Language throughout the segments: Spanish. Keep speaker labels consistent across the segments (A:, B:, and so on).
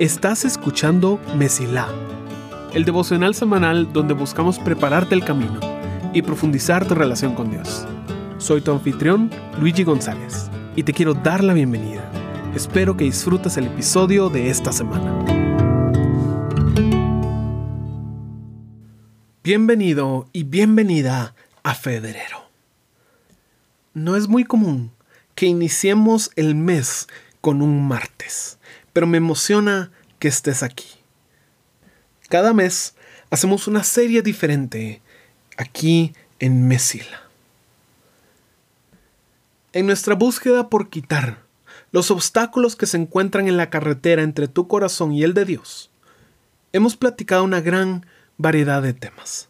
A: Estás escuchando Mesilá, el devocional semanal donde buscamos prepararte el camino y profundizar tu relación con Dios. Soy tu anfitrión, Luigi González, y te quiero dar la bienvenida. Espero que disfrutes el episodio de esta semana. Bienvenido y bienvenida a Federero. No es muy común que iniciemos el mes con un martes pero me emociona que estés aquí. Cada mes hacemos una serie diferente aquí en Mesila. En nuestra búsqueda por quitar los obstáculos que se encuentran en la carretera entre tu corazón y el de Dios, hemos platicado una gran variedad de temas.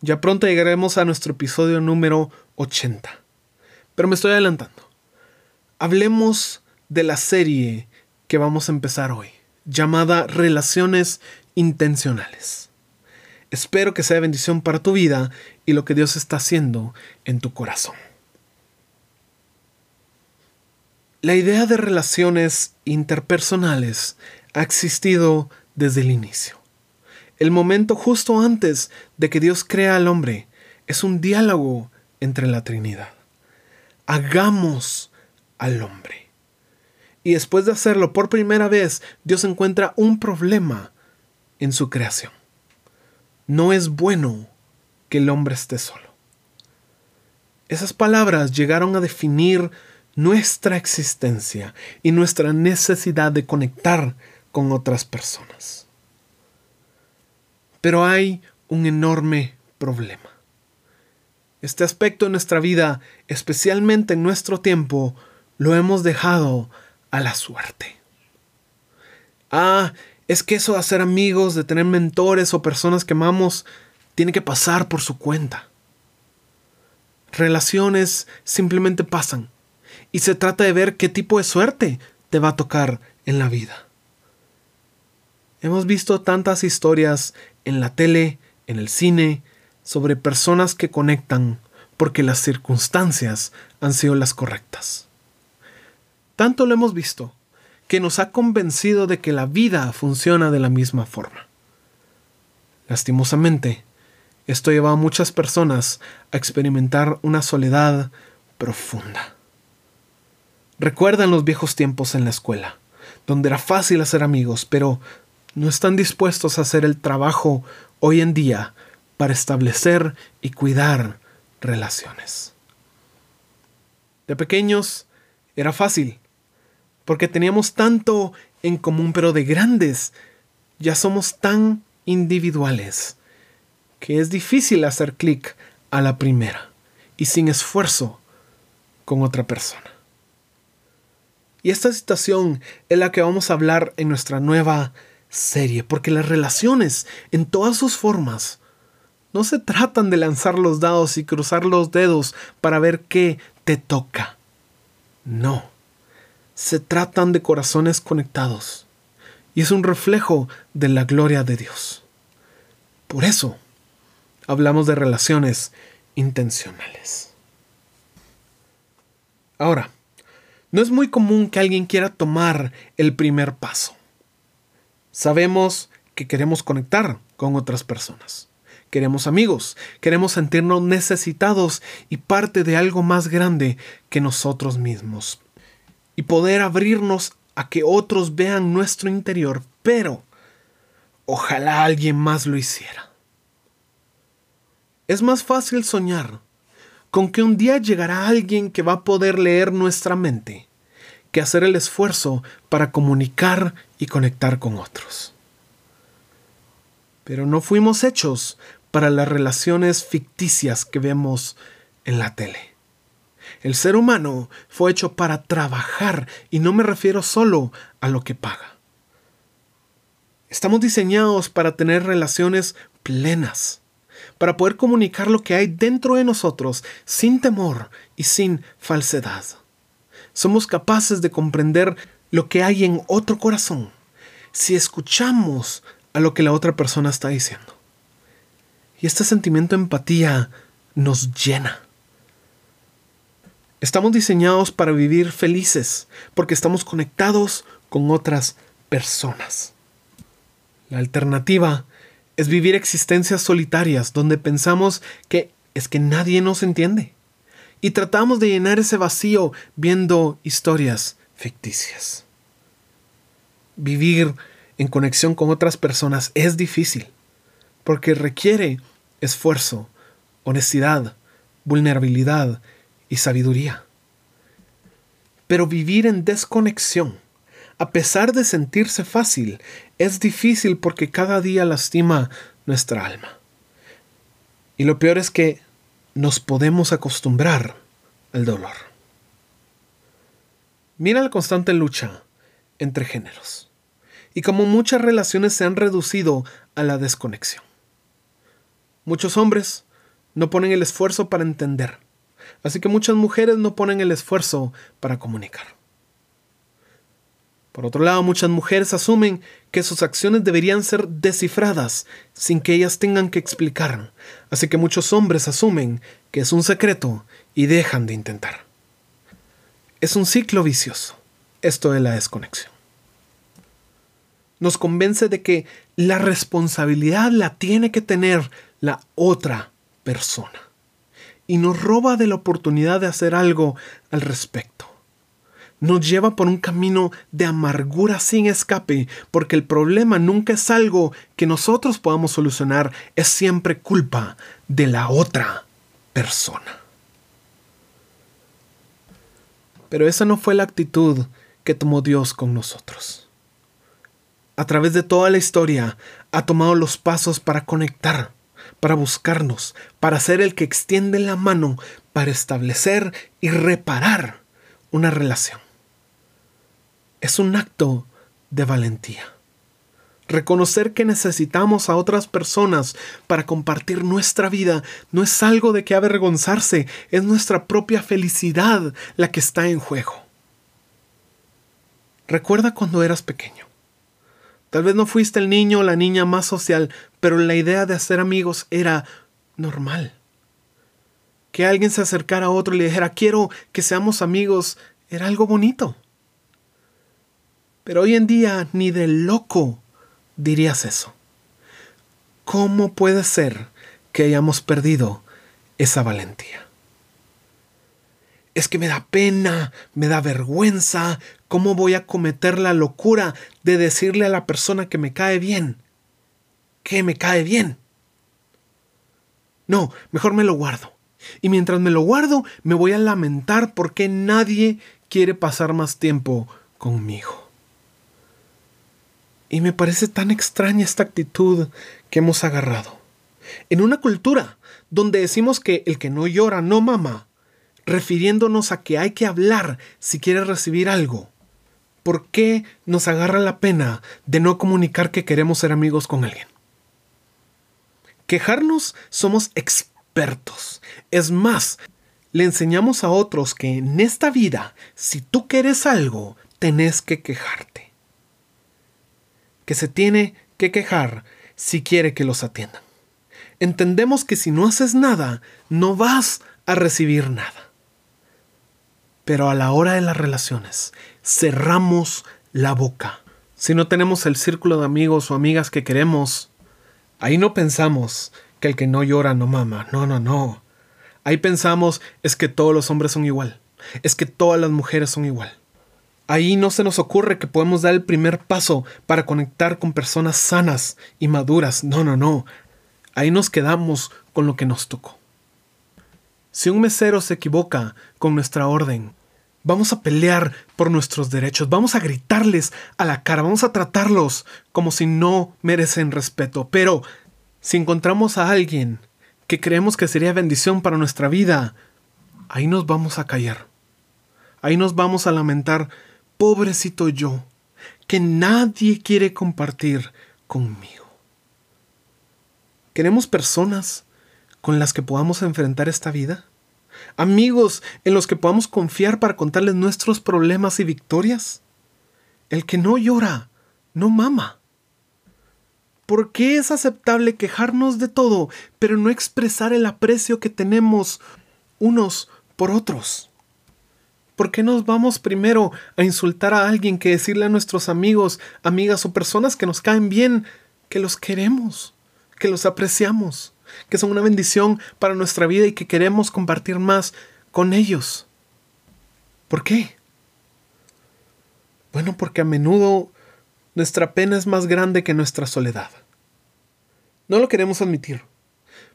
A: Ya pronto llegaremos a nuestro episodio número 80, pero me estoy adelantando. Hablemos de la serie que vamos a empezar hoy, llamada Relaciones Intencionales. Espero que sea bendición para tu vida y lo que Dios está haciendo en tu corazón. La idea de relaciones interpersonales ha existido desde el inicio. El momento justo antes de que Dios crea al hombre es un diálogo entre la Trinidad. Hagamos al hombre. Y después de hacerlo por primera vez, Dios encuentra un problema en su creación. No es bueno que el hombre esté solo. Esas palabras llegaron a definir nuestra existencia y nuestra necesidad de conectar con otras personas. Pero hay un enorme problema. Este aspecto de nuestra vida, especialmente en nuestro tiempo, lo hemos dejado a la suerte. Ah, es que eso de hacer amigos, de tener mentores o personas que amamos, tiene que pasar por su cuenta. Relaciones simplemente pasan y se trata de ver qué tipo de suerte te va a tocar en la vida. Hemos visto tantas historias en la tele, en el cine, sobre personas que conectan porque las circunstancias han sido las correctas. Tanto lo hemos visto que nos ha convencido de que la vida funciona de la misma forma. Lastimosamente, esto lleva a muchas personas a experimentar una soledad profunda. Recuerdan los viejos tiempos en la escuela, donde era fácil hacer amigos, pero no están dispuestos a hacer el trabajo hoy en día para establecer y cuidar relaciones. De pequeños era fácil porque teníamos tanto en común, pero de grandes ya somos tan individuales que es difícil hacer clic a la primera y sin esfuerzo con otra persona. Y esta situación es la que vamos a hablar en nuestra nueva serie, porque las relaciones en todas sus formas no se tratan de lanzar los dados y cruzar los dedos para ver qué te toca. No se tratan de corazones conectados y es un reflejo de la gloria de Dios. Por eso hablamos de relaciones intencionales. Ahora, no es muy común que alguien quiera tomar el primer paso. Sabemos que queremos conectar con otras personas. Queremos amigos, queremos sentirnos necesitados y parte de algo más grande que nosotros mismos y poder abrirnos a que otros vean nuestro interior, pero ojalá alguien más lo hiciera. Es más fácil soñar con que un día llegará alguien que va a poder leer nuestra mente que hacer el esfuerzo para comunicar y conectar con otros. Pero no fuimos hechos para las relaciones ficticias que vemos en la tele. El ser humano fue hecho para trabajar y no me refiero solo a lo que paga. Estamos diseñados para tener relaciones plenas, para poder comunicar lo que hay dentro de nosotros sin temor y sin falsedad. Somos capaces de comprender lo que hay en otro corazón si escuchamos a lo que la otra persona está diciendo. Y este sentimiento de empatía nos llena Estamos diseñados para vivir felices porque estamos conectados con otras personas. La alternativa es vivir existencias solitarias donde pensamos que es que nadie nos entiende y tratamos de llenar ese vacío viendo historias ficticias. Vivir en conexión con otras personas es difícil porque requiere esfuerzo, honestidad, vulnerabilidad y sabiduría. Pero vivir en desconexión, a pesar de sentirse fácil, es difícil porque cada día lastima nuestra alma. Y lo peor es que nos podemos acostumbrar al dolor. Mira la constante lucha entre géneros y como muchas relaciones se han reducido a la desconexión. Muchos hombres no ponen el esfuerzo para entender, así que muchas mujeres no ponen el esfuerzo para comunicar. Por otro lado, muchas mujeres asumen que sus acciones deberían ser descifradas sin que ellas tengan que explicar, así que muchos hombres asumen que es un secreto y dejan de intentar. Es un ciclo vicioso, esto de la desconexión. Nos convence de que la responsabilidad la tiene que tener la otra persona y nos roba de la oportunidad de hacer algo al respecto. Nos lleva por un camino de amargura sin escape, porque el problema nunca es algo que nosotros podamos solucionar, es siempre culpa de la otra persona. Pero esa no fue la actitud que tomó Dios con nosotros. A través de toda la historia ha tomado los pasos para conectar para buscarnos, para ser el que extiende la mano para establecer y reparar una relación. Es un acto de valentía. Reconocer que necesitamos a otras personas para compartir nuestra vida no es algo de que avergonzarse, es nuestra propia felicidad la que está en juego. Recuerda cuando eras pequeño. Tal vez no fuiste el niño o la niña más social, pero la idea de hacer amigos era normal. Que alguien se acercara a otro y le dijera, quiero que seamos amigos, era algo bonito. Pero hoy en día ni de loco dirías eso. ¿Cómo puede ser que hayamos perdido esa valentía? es que me da pena, me da vergüenza, ¿cómo voy a cometer la locura de decirle a la persona que me cae bien? Que me cae bien. No, mejor me lo guardo. Y mientras me lo guardo, me voy a lamentar porque nadie quiere pasar más tiempo conmigo. Y me parece tan extraña esta actitud que hemos agarrado. En una cultura donde decimos que el que no llora no mama, refiriéndonos a que hay que hablar si quieres recibir algo. ¿Por qué nos agarra la pena de no comunicar que queremos ser amigos con alguien? Quejarnos somos expertos. Es más, le enseñamos a otros que en esta vida, si tú quieres algo, tenés que quejarte. Que se tiene que quejar si quiere que los atiendan. Entendemos que si no haces nada, no vas a recibir nada. Pero a la hora de las relaciones, cerramos la boca. Si no tenemos el círculo de amigos o amigas que queremos, ahí no pensamos que el que no llora no mama. No, no, no. Ahí pensamos es que todos los hombres son igual. Es que todas las mujeres son igual. Ahí no se nos ocurre que podemos dar el primer paso para conectar con personas sanas y maduras. No, no, no. Ahí nos quedamos con lo que nos tocó. Si un mesero se equivoca con nuestra orden, vamos a pelear por nuestros derechos, vamos a gritarles a la cara, vamos a tratarlos como si no merecen respeto. Pero si encontramos a alguien que creemos que sería bendición para nuestra vida, ahí nos vamos a callar. Ahí nos vamos a lamentar, pobrecito yo, que nadie quiere compartir conmigo. Queremos personas con las que podamos enfrentar esta vida? ¿Amigos en los que podamos confiar para contarles nuestros problemas y victorias? El que no llora, no mama. ¿Por qué es aceptable quejarnos de todo, pero no expresar el aprecio que tenemos unos por otros? ¿Por qué nos vamos primero a insultar a alguien que decirle a nuestros amigos, amigas o personas que nos caen bien que los queremos, que los apreciamos, que son una bendición para nuestra vida y que queremos compartir más con ellos? ¿Por qué? Bueno, porque a menudo nuestra pena es más grande que nuestra soledad. No lo queremos admitir.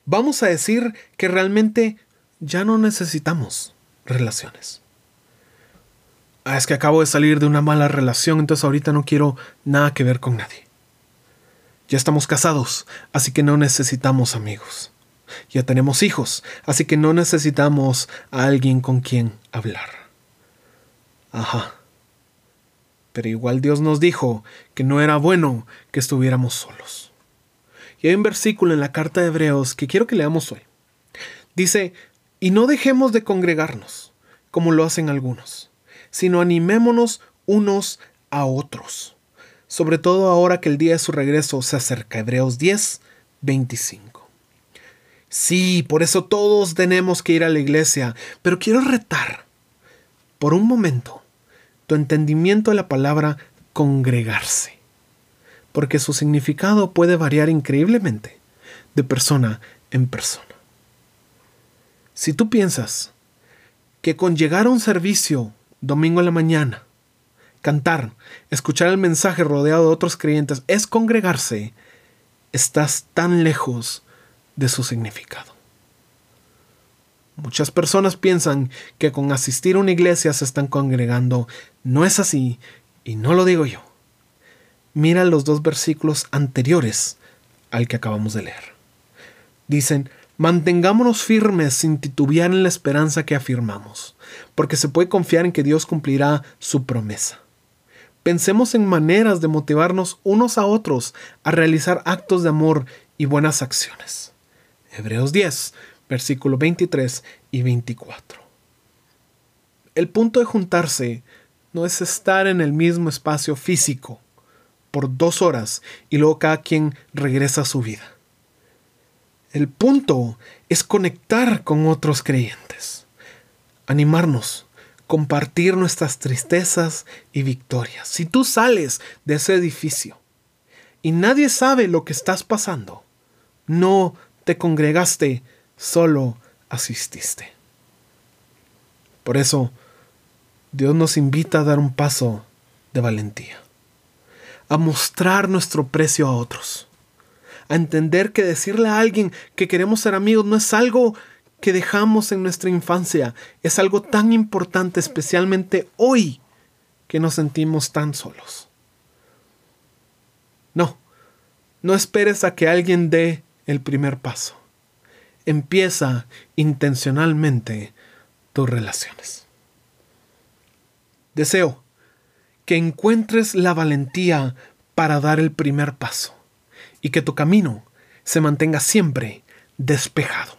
A: Vamos a decir que realmente ya no necesitamos relaciones. Ah, es que acabo de salir de una mala relación, entonces ahorita no quiero nada que ver con nadie. Ya estamos casados, así que no necesitamos amigos. Ya tenemos hijos, así que no necesitamos a alguien con quien hablar. Ajá. Pero igual Dios nos dijo que no era bueno que estuviéramos solos. Y hay un versículo en la carta de Hebreos que quiero que leamos hoy. Dice, y no dejemos de congregarnos, como lo hacen algunos, sino animémonos unos a otros, sobre todo ahora que el día de su regreso se acerca. Hebreos 10, 25. Sí, por eso todos tenemos que ir a la iglesia, pero quiero retar por un momento tu entendimiento de la palabra congregarse, porque su significado puede variar increíblemente de persona en persona. Si tú piensas que con llegar a un servicio domingo en la mañana, cantar, escuchar el mensaje rodeado de otros creyentes es congregarse, estás tan lejos de su significado. Muchas personas piensan que con asistir a una iglesia se están congregando. No es así, y no lo digo yo. Mira los dos versículos anteriores al que acabamos de leer. Dicen, Mantengámonos firmes sin titubear en la esperanza que afirmamos, porque se puede confiar en que Dios cumplirá su promesa. Pensemos en maneras de motivarnos unos a otros a realizar actos de amor y buenas acciones. Hebreos 10, versículo 23 y 24. El punto de juntarse no es estar en el mismo espacio físico por dos horas y luego cada quien regresa a su vida. El punto es conectar con otros creyentes, animarnos, compartir nuestras tristezas y victorias. Si tú sales de ese edificio y nadie sabe lo que estás pasando, no te congregaste, solo asististe. Por eso, Dios nos invita a dar un paso de valentía, a mostrar nuestro precio a otros a entender que decirle a alguien que queremos ser amigos no es algo que dejamos en nuestra infancia, es algo tan importante especialmente hoy que nos sentimos tan solos. No, no esperes a que alguien dé el primer paso. Empieza intencionalmente tus relaciones. Deseo que encuentres la valentía para dar el primer paso y que tu camino se mantenga siempre despejado.